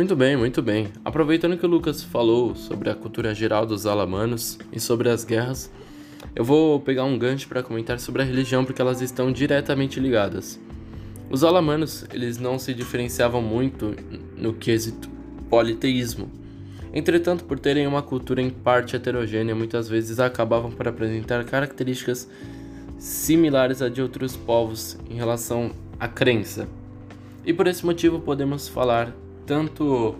Muito bem, muito bem. Aproveitando que o Lucas falou sobre a cultura geral dos alamanos e sobre as guerras, eu vou pegar um gancho para comentar sobre a religião porque elas estão diretamente ligadas. Os alamanos, eles não se diferenciavam muito no quesito politeísmo. Entretanto, por terem uma cultura em parte heterogênea, muitas vezes acabavam por apresentar características similares a de outros povos em relação à crença. E por esse motivo podemos falar tanto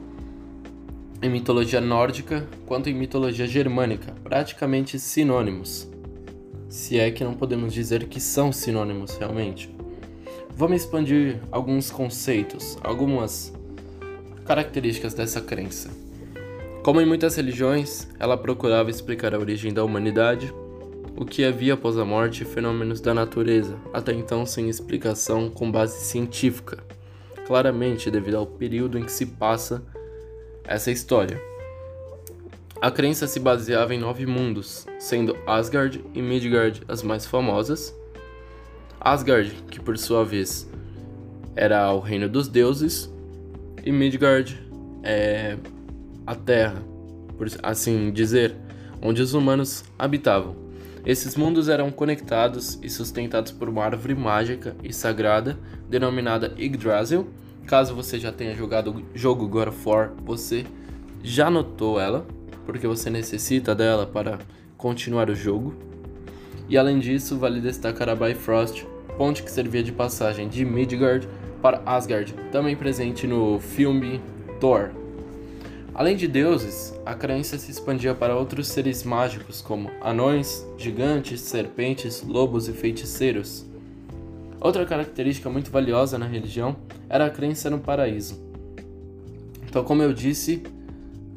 em mitologia nórdica quanto em mitologia germânica, praticamente sinônimos. Se é que não podemos dizer que são sinônimos realmente. Vamos expandir alguns conceitos, algumas características dessa crença. Como em muitas religiões, ela procurava explicar a origem da humanidade, o que havia após a morte e fenômenos da natureza, até então sem explicação com base científica claramente devido ao período em que se passa essa história. A crença se baseava em nove mundos, sendo Asgard e Midgard as mais famosas. Asgard, que por sua vez era o reino dos deuses, e Midgard é a terra, por assim dizer, onde os humanos habitavam. Esses mundos eram conectados e sustentados por uma árvore mágica e sagrada denominada Yggdrasil, Caso você já tenha jogado o jogo God of War, você já notou ela, porque você necessita dela para continuar o jogo. E além disso, vale destacar a Bifrost, ponte que servia de passagem de Midgard para Asgard, também presente no filme Thor. Além de deuses, a crença se expandia para outros seres mágicos como anões, gigantes, serpentes, lobos e feiticeiros. Outra característica muito valiosa na religião era a crença no paraíso. Então, como eu disse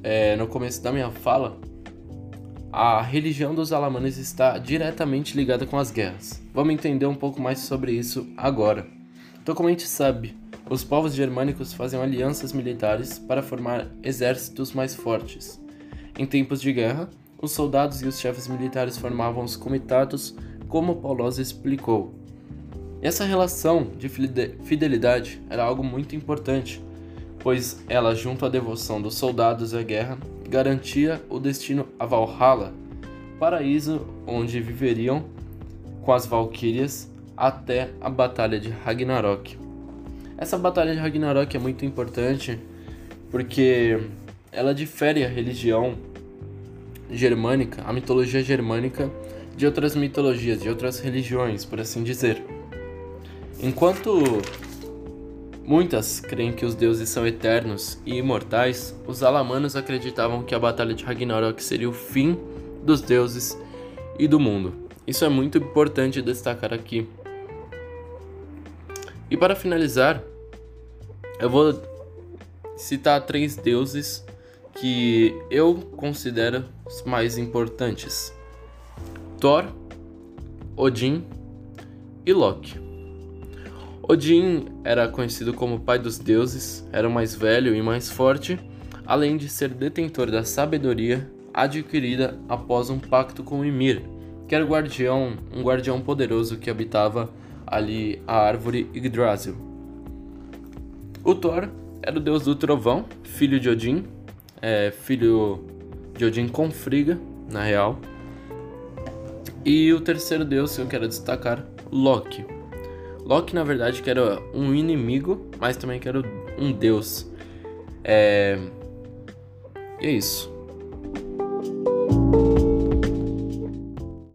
é, no começo da minha fala, a religião dos alamanes está diretamente ligada com as guerras. Vamos entender um pouco mais sobre isso agora. Então, como a gente sabe, os povos germânicos faziam alianças militares para formar exércitos mais fortes. Em tempos de guerra, os soldados e os chefes militares formavam os comitados, como Paulosa explicou, essa relação de fidelidade era algo muito importante, pois ela, junto à devoção dos soldados à guerra, garantia o destino a Valhalla, paraíso onde viveriam com as valquírias até a Batalha de Ragnarok. Essa Batalha de Ragnarok é muito importante porque ela difere a religião germânica, a mitologia germânica, de outras mitologias, de outras religiões, por assim dizer. Enquanto muitas creem que os deuses são eternos e imortais, os alamanos acreditavam que a Batalha de Ragnarok seria o fim dos deuses e do mundo. Isso é muito importante destacar aqui. E para finalizar, eu vou citar três deuses que eu considero os mais importantes: Thor, Odin e Loki. Odin era conhecido como pai dos deuses, era mais velho e mais forte, além de ser detentor da sabedoria adquirida após um pacto com Ymir, que era guardião, um guardião poderoso que habitava ali a árvore Yggdrasil. O Thor era o deus do trovão, filho de Odin, é, filho de Odin com Frigga, na real. E o terceiro deus que eu quero destacar, Loki. Loki, na verdade, que era um inimigo, mas também que era um deus. É... E é isso.